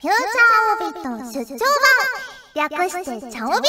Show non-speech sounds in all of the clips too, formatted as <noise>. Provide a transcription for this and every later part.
フューチャーオービット出張版。略してチャオビ。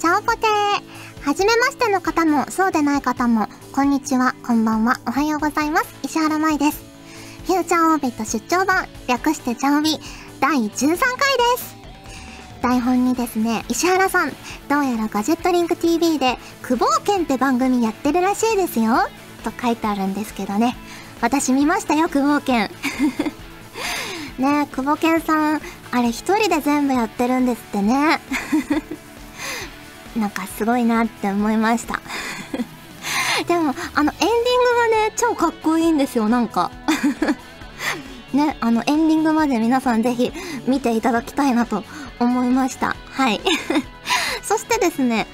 チャオポテ。ーはじめましての方もそうでない方もこんにちはこんばんはおはようございます。石原舞です。フューチャーオービット出張版。略してチャオビ。第13回です。台本にですね、石原さん、どうやらガジェットリンク TV で、久保健って番組やってるらしいですよ。と書いてあるんですけどね。私見ましたよ、久保健。ねえ、久保健さん、あれ一人で全部やってるんですってね。<laughs> なんかすごいなって思いました。<laughs> でも、あのエンディングがね、超かっこいいんですよ、なんか。<laughs> ね、あのエンディングまで皆さんぜひ見ていただきたいなと思いました。はい。そしてですね、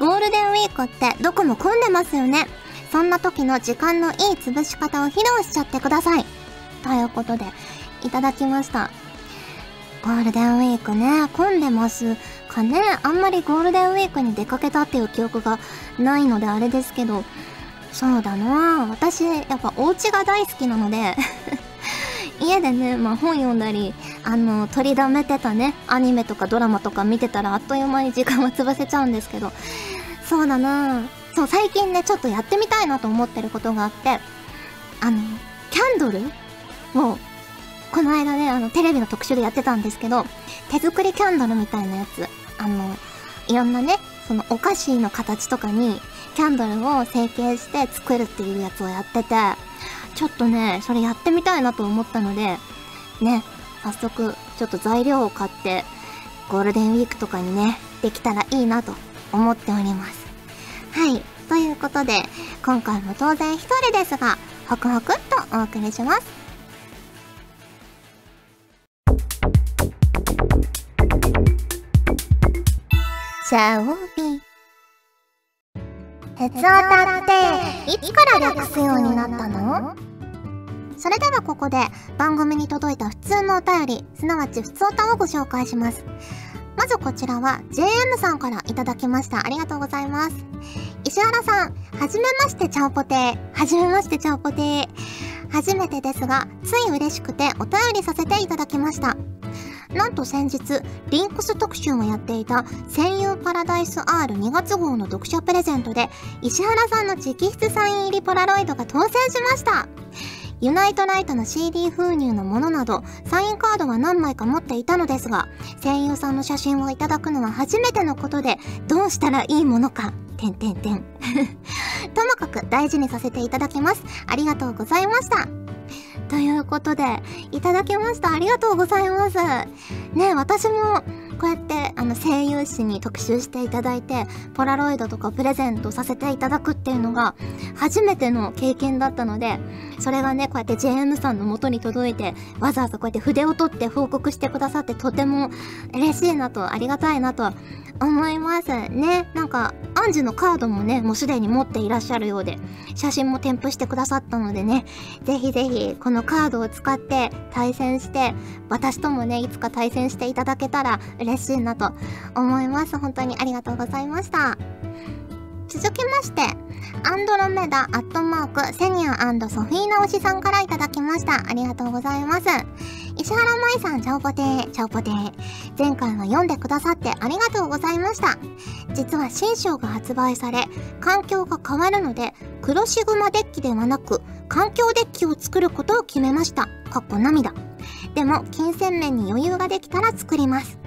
ゴールデンウィークってどこも混んでますよね。そんな時の時間のいい潰し方を披露しちゃってください。ということで、いただきました。ゴールデンウィークね、混んでますかね。あんまりゴールデンウィークに出かけたっていう記憶がないのであれですけど、そうだな。私、やっぱお家が大好きなので。<laughs> 家でね、まあ本読んだり、あの、取りだめてたね、アニメとかドラマとか見てたらあっという間に時間は潰せちゃうんですけど、そうだな。そう、最近ね、ちょっとやってみたいなと思ってることがあって、あの、キャンドルを、この間ね、あの、テレビの特集でやってたんですけど、手作りキャンドルみたいなやつ、あの、いろんなね、そのお菓子の形とかに、キャンドルを成形して作るっていうやつをやってて、ちょっとね、それやってみたいなと思ったので、ね、早速、ちょっと材料を買って、ゴールデンウィークとかにね、できたらいいなと思っております。はい。ということで、今回も当然一人ですが、ホクホクっとお送りします。シャオビ。鉄オタっていつから略すようになったの？それではここで番組に届いた普通のお便り、すなわち普通おたをご紹介します。まずこちらは JM さんからいただきました。ありがとうございます。石原さん、はじめましてチャオポテー。はじめましてチャオポテー。初めてですが、つい嬉しくてお便りさせていただきました。なんと先日、リンクス特集をやっていた戦友パラダイス R2 月号の読者プレゼントで、石原さんの直筆サイン入りポラロイドが当選しました。ユナイトライトの CD 封入のものなど、サインカードは何枚か持っていたのですが、声優さんの写真をいただくのは初めてのことで、どうしたらいいものか、てんてんてん。<laughs> ともかく大事にさせていただきます。ありがとうございました。ということで、いただきました。ありがとうございます。ね私も、こうやってあの声優誌に特集していただいてポラロイドとかプレゼントさせていただくっていうのが初めての経験だったのでそれがねこうやって JM さんの元に届いてわざわざこうやって筆を取って報告してくださってとても嬉しいなとありがたいなと思います。ねなんかアンジュのカードもねもうすでに持っていらっしゃるようで写真も添付してくださったのでねぜひぜひこのカードを使って対戦して私ともねいつか対戦していただけたら嬉嬉しいなと思います本当にありがとうございました続きまして、アンドロメダアットマークセニアソフィーナ推しさんからいただきました。ありがとうございます。石原舞さん、チャオポテー、チャオポテー。前回は読んでくださってありがとうございました。実は新章が発売され、環境が変わるので、黒シグマデッキではなく、環境デッキを作ることを決めました。かっこ涙。でも、金銭面に余裕ができたら作ります。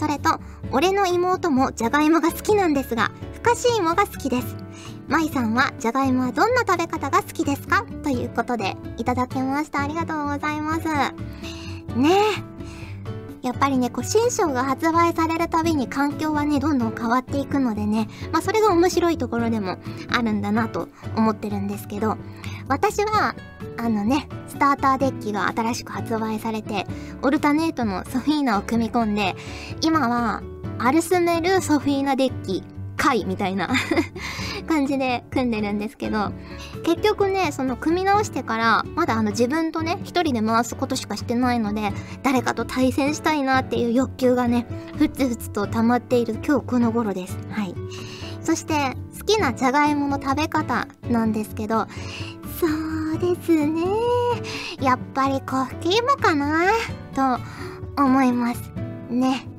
それと、俺の妹もじゃがいもが好きなんですが、ふかし芋が好きです。まいさんは、じゃがいもはどんな食べ方が好きですか？ということで、いただきました。ありがとうございます。ねえ。やっぱりね、こう、新章が発売されるたびに環境はね、どんどん変わっていくのでね、まあ、それが面白いところでもあるんだなと思ってるんですけど、私は、あのね、スターターデッキが新しく発売されて、オルタネートのソフィーナを組み込んで、今は、アルスメルソフィーナデッキ回みたいな <laughs> 感じで組んでるんですけど、結局ね、その組み直してから、まだあの自分とね、一人で回すことしかしてないので、誰かと対戦したいなっていう欲求がね、ふつふつと溜まっている今日この頃です。はい。そして、好きなじゃがいもの食べ方なんですけど、ですね。やっぱりコーヒーもかな？と思います。ね。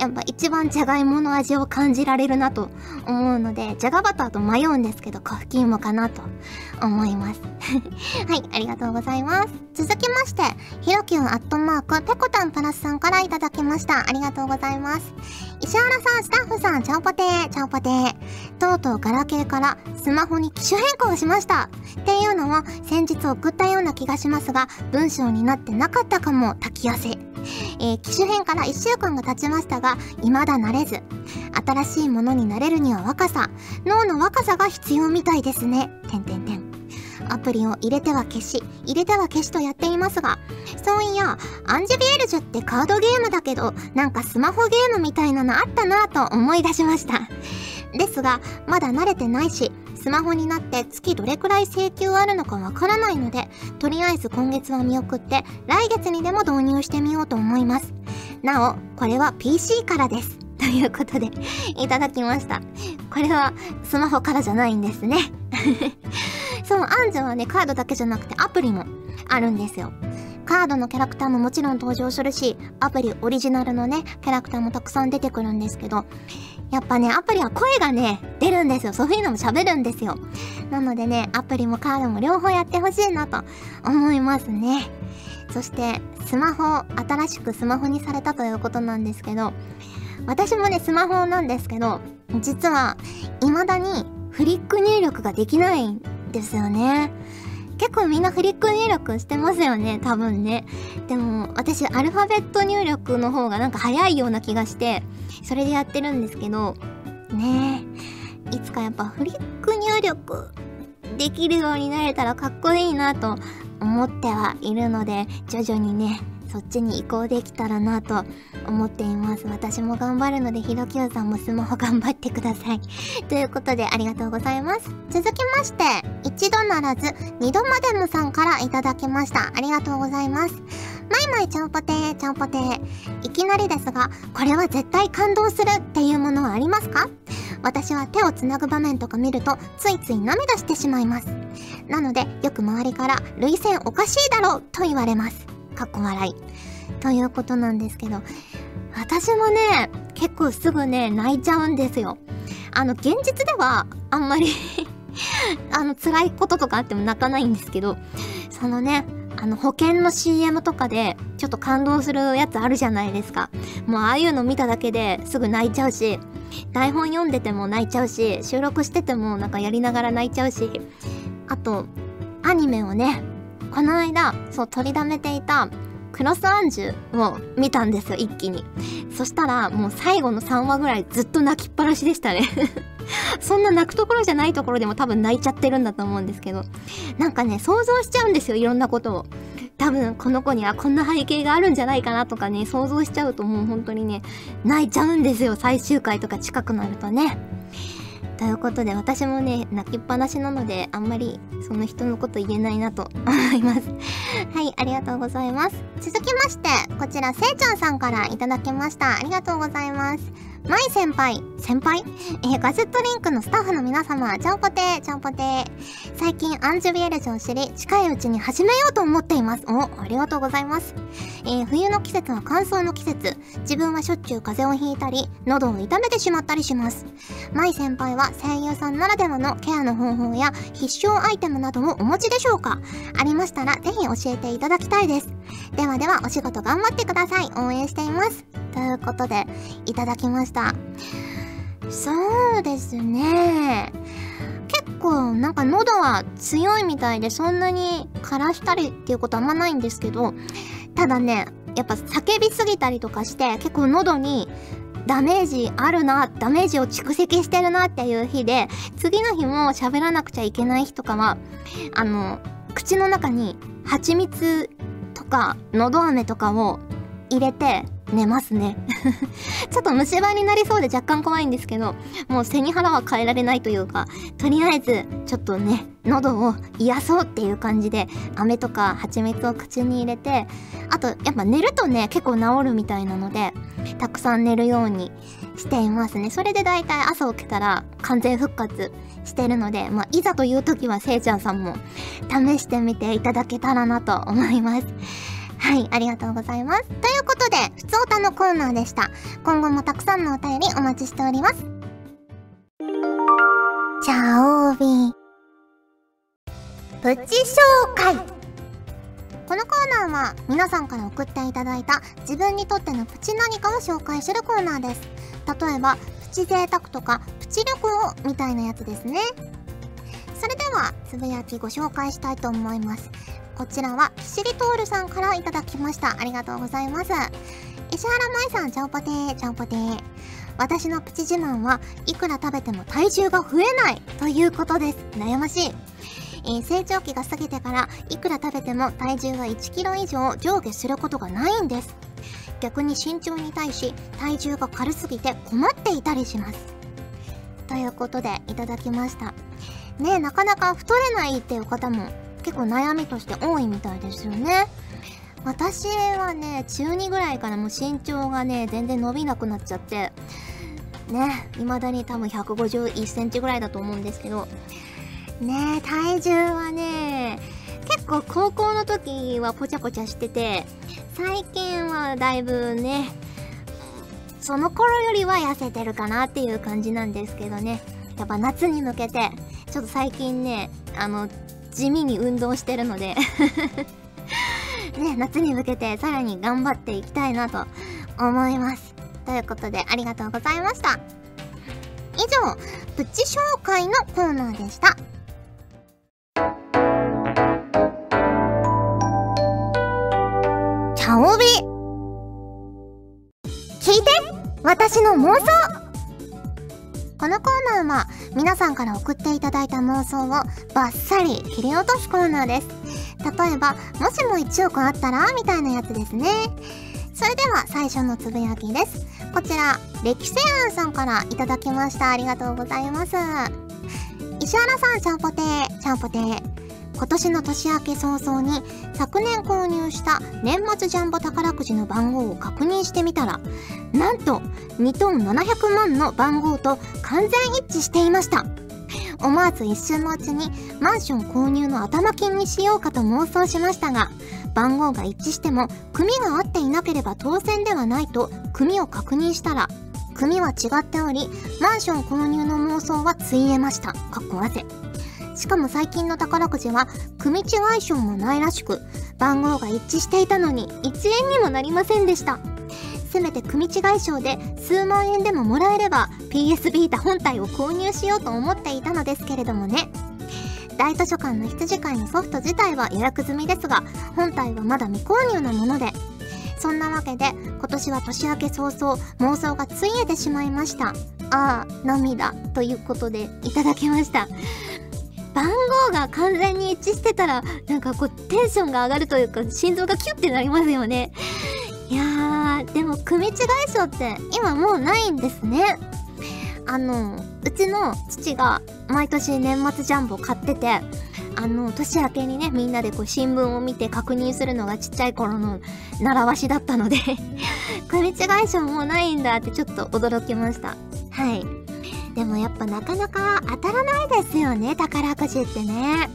やっぱ一番じゃがいもの味を感じられるなと思うので、じゃがバターと迷うんですけど、コーヒーもかなと思います。<laughs> はい、ありがとうございます。続きまして、ひろきゅんアットマーク、ペコタンプラスさんからいただきました。ありがとうございます。石原さん、スタッフさん、チャオポテー、チャオポテー。とうとうガラケーからスマホに機種変更しました。っていうのも先日送ったような気がしますが、文章になってなかったかも、炊き汗。えー、機種変から1週間が経ちましたが、未だ慣れず。新しいものになれるには若さ、脳の若さが必要みたいですね。てんてんてん。アプリを入れては消し、入れては消しとやっていますが、そういや、アンジュビエルジュってカードゲームだけど、なんかスマホゲームみたいなのあったなぁと思い出しました。ですが、まだ慣れてないし、スマホになって月どれくらい請求あるのかわからないので、とりあえず今月は見送って、来月にでも導入してみようと思います。なお、これは PC からです。ということで、いただきました。これはスマホからじゃないんですね。<laughs> そう、アンジュはね、カードだけじゃなくてアプリもあるんですよ。カードのキャラクターももちろん登場するし、アプリオリジナルのね、キャラクターもたくさん出てくるんですけど、やっぱね、アプリは声がね、出るんですよ。そういうのも喋るんですよ。なのでね、アプリもカードも両方やってほしいなと思いますね。そして、スマホ、新しくスマホにされたということなんですけど、私もね、スマホなんですけど、実は、未だにフリック入力ができないんですよね。結構みんなフリック入力してますよね、多分ね。でも、私、アルファベット入力の方がなんか早いような気がして、それでやってるんですけど、ねえ、いつかやっぱフリック入力できるようになれたらかっこいいなと思ってはいるので、徐々にね、そっちに移行できたらなと思っています。私も頑張るので、ひろきゅうさんもスマホ頑張ってください。<laughs> ということで、ありがとうございます。続きまして、一度ならず、二度までもさんからいただきました。ありがとうございます。マイマイちゃんぽてー、ちゃんぽてー。いきなりですが、これは絶対感動するっていうものはありますか？私は手をつなぐ場面とか見ると、ついつい涙してしまいます。なので、よく周りから、涙腺おかしいだろうと言われます。かっこ笑い。ということなんですけど、私もね、結構すぐね、泣いちゃうんですよ。あの、現実では、あんまり <laughs> あの、辛いこととかあっても泣かないんですけど、そのね、あの、保険の CM とかで、ちょっと感動するやつあるじゃないですか。もう、ああいうの見ただけですぐ泣いちゃうし、台本読んでても泣いちゃうし、収録しててもなんかやりながら泣いちゃうし、あと、アニメをね、この間、そう、取りだめていた、クロスアンジュを見たんですよ、一気に。そしたら、もう最後の3話ぐらいずっと泣きっぱなしでしたね <laughs> そんな泣くところじゃないところでも多分泣いちゃってるんだと思うんですけど。なんかね、想像しちゃうんですよ、いろんなことを。多分この子にはこんな背景があるんじゃないかなとかね、想像しちゃうともう本当にね、泣いちゃうんですよ、最終回とか近くなるとね。ということで私もね、泣きっぱなしなので、あんまりその人のこと言えないなと <laughs> 思います。はい、ありがとうございます。続きまして、こちら、せいちゃんさんからいただきました。ありがとうございます。マイ先輩、先輩？え、ガジェットリンクのスタッフの皆様、ちゃんぽてー、ちゃんぽてー。最近アンジュビエルジを知り、近いうちに始めようと思っています。お、ありがとうございます。えー、冬の季節は乾燥の季節。自分はしょっちゅう風邪をひいたり、喉を痛めてしまったりします。マイ先輩は声優さんならではのケアの方法や必勝アイテムなどをお持ちでしょうか？ありましたら、ぜひ教えていただきたいです。ではでは、お仕事頑張ってください。応援しています。ということで、いただきました。たそうですね。結構なんか喉は強いみたいでそんなに枯らしたりっていうことあんまないんですけど、ただね、やっぱ叫びすぎたりとかして結構喉にダメージあるな、ダメージを蓄積してるなっていう日で、次の日も喋らなくちゃいけない日とかは、あの、口の中に蜂蜜とか、のど飴とかを入れて寝ますね <laughs> ちょっと虫歯になりそうで若干怖いんですけど、もう背に腹は変えられないというか、とりあえず、ちょっとね、喉を癒そうっていう感じで、飴とか蜂蜜を口に入れて、あと、やっぱ寝るとね、結構治るみたいなので、たくさん寝るようにしていますね。それでだいたい朝起きたら完全復活してるので、まあ、いざという時はせいちゃんさんも試してみていただけたらなと思います。はい、ありがとうございます。ということで、ふつおたのコーナーでした。今後もたくさんのお便りお待ちしております。じゃあ、オービー。プチ紹介このコーナーは皆さんから送っていただいた自分にとってのプチ何かを紹介するコーナーです。例えば、プチ贅沢とかプチ旅行みたいなやつですね。それでは、つぶやきご紹介したいと思います。こちらは、キシリトールさんからいただきました。ありがとうございます。石原舞さん、ちゃんぽてー、ちゃんぽてー。私のプチ自慢はいくら食べても体重が増えないということです。悩ましい。えー、成長期が過ぎてからいくら食べても体重が1キロ以上上下することがないんです。逆に身長に対し体重が軽すぎて困っていたりします。ということでいただきました。ねなかなか太れないっていう方も結構悩みとして多いみたいですよね。私はね、中2ぐらいからもう身長がね、全然伸びなくなっちゃって、ね、未だに多分151センチぐらいだと思うんですけど、ね、体重はね、結構高校の時はぽちゃぽちゃしてて、最近はだいぶね、その頃よりは痩せてるかなっていう感じなんですけどね。やっぱ夏に向けて、ちょっと最近ね、あの、地味に運動してるので <laughs> ね、夏に向けてさらに頑張っていきたいなと思います。ということで、ありがとうございました。以上、プチ紹介のコーナーでした。チャオビ聞いて私の妄想このコーナーは皆さんから送っていただいた妄想をバッサリ切り落とすコーナーです。例えば、もしも1億あったらみたいなやつですね。それでは最初のつぶやきです。こちら、歴世庵さんからいただきました。ありがとうございます。石原さん、ちゃんぽてー、ちゃんぽてー。今年の年明け早々に昨年購入した年末ジャンボ宝くじの番号を確認してみたらなんと2トン700万の番号と完全一致していました。思わず一瞬のうちにマンション購入の頭金にしようかと妄想しましたが番号が一致しても組が合っていなければ当選ではないと組を確認したら組は違っておりマンション購入の妄想はついえました。かっこ汗しかも最近の宝くじは組違い賞もないらしく番号が一致していたのに1円にもなりませんでした。せめて組違い賞で数万円でももらえれば PS ビータ本体を購入しようと思っていたのですけれどもね。大図書館の羊飼いのソフト自体は予約済みですが本体はまだ未購入なもので。そんなわけで今年は年明け早々妄想がついえてしまいました。ああ涙ということでいただきました。番号が完全に一致してたら、なんかこう、テンションが上がるというか、心臓がキュッてなりますよね。いやー、でも、組違い賞って今もうないんですね。あの、うちの父が毎年年末ジャンボ買ってて、あの、年明けにね、みんなでこう新聞を見て確認するのがちっちゃい頃の習わしだったので <laughs> 組違い賞もうないんだってちょっと驚きました。はい。でもやっぱなかなか当たらないですよね、宝くじってね。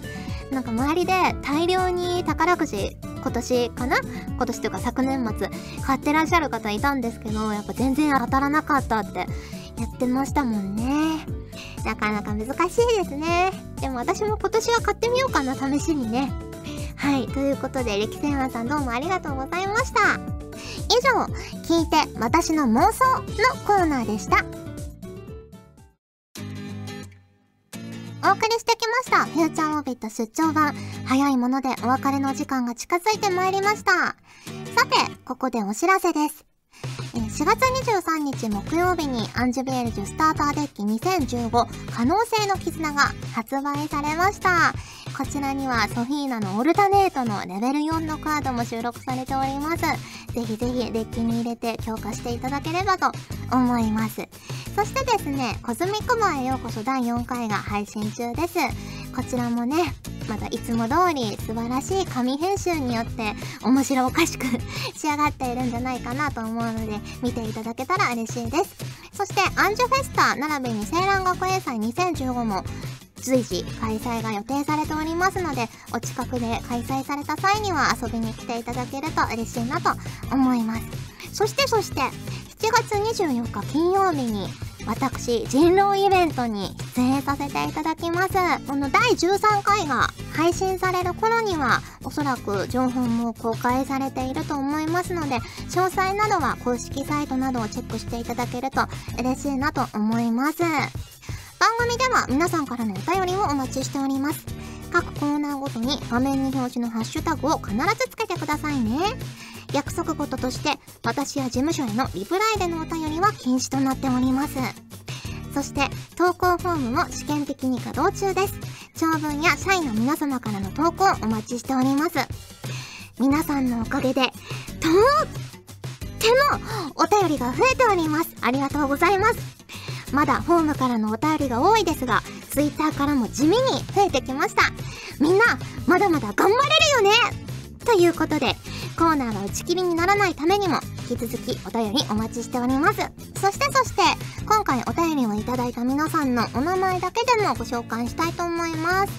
なんか周りで大量に宝くじ今年かな？今年というか昨年末買ってらっしゃる方いたんですけど、やっぱ全然当たらなかったってやってましたもんね。なかなか難しいですね。でも私も今年は買ってみようかな、試しにね。はい。ということで、歴戦マさんどうもありがとうございました。以上、聞いて私の妄想のコーナーでした。お送りしてきました。フューチャーオービット出張版。早いものでお別れの時間が近づいてまいりました。さて、ここでお知らせです。4月23日木曜日にアンジュベールジュスターターデッキ2015可能性の絆が発売されました。こちらにはソフィーナのオルタネートのレベル4のカードも収録されております。ぜひぜひデッキに入れて強化していただければと思います。そしてですね、コズミックバーへようこそ第4回が配信中です。こちらもね、またいつも通り素晴らしい紙編集によって面白おかしく仕上がっているんじゃないかなと思うので見ていただけたら嬉しいです。そしてアンジュフェスタ並びに青蘭学園祭2015も随時開催が予定されておりますのでお近くで開催された際には遊びに来ていただけると嬉しいなと思いますそしてそして7月24日金曜日に私人狼イベントに出演させていただきます。この第13回が配信される頃にはおそらく情報も公開されていると思いますので詳細などは公式サイトなどをチェックしていただけると嬉しいなと思います。番組では皆さんからのお便りをお待ちしております。各コーナーごとに画面に表示のハッシュタグを必ずつけてくださいね。約束事として私や事務所へのリプライでのお便りは禁止となっております。そして投稿フォームも試験的に稼働中です。長文や社員の皆様からの投稿お待ちしております。皆さんのおかげでとってもお便りが増えております。ありがとうございます。まだフォームからのお便りが多いですが Twitter からも地味に増えてきました。みんなまだまだ頑張れるよね。ということでコーナーが打ち切りにならないためにも引き続きお便りお待ちしております。そしてそして今回お便りをいただいた皆さんのお名前だけでもご紹介したいと思います。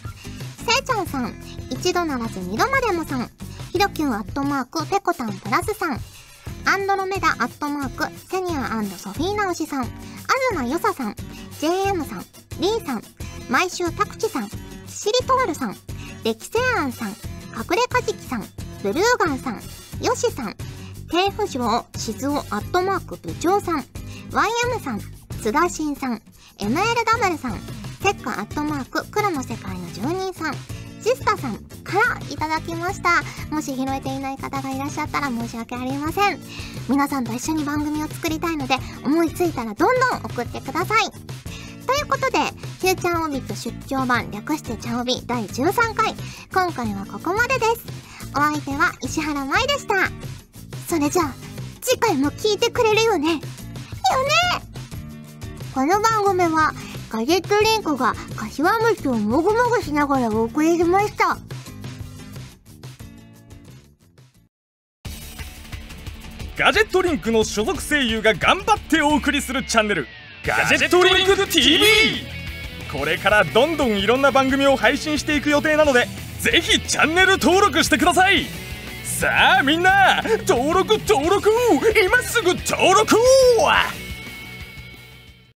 せいちゃんさん一度ならず二度までもさん。ひろきゅんアットマークペコタンプラスさん。アンドロメダアットマークセニアソフィーナオシさん。あずなよささん JM さんリーさん毎週タクチさんシリトールさんレキセアンさん隠れカジキさんブルーガンさんヨシさん低浮上静雄アットマーク部長さん YM さん津田新さん MLW さんセッカアットマーク黒の世界の住人さんジスタさんからいただきましたもし拾えていない方がいらっしゃったら申し訳ありません皆さんと一緒に番組を作りたいので思いついたらどんどん送ってくださいということで、フューチャーオビット出張版略してチャオビ第13回。今回はここまでです。お相手は石原舞でした。それじゃあ、次回も聞いてくれるよね？よね？この番組は、ガジェットリンクが柏虫をもぐもぐしながらお送りしました。ガジェットリンクの所属声優が頑張ってお送りするチャンネルガジェットリンク TV これからどんどんいろんな番組を配信していく予定なのでぜひチャンネル登録してください。さあみんな登録登録。今すぐ登録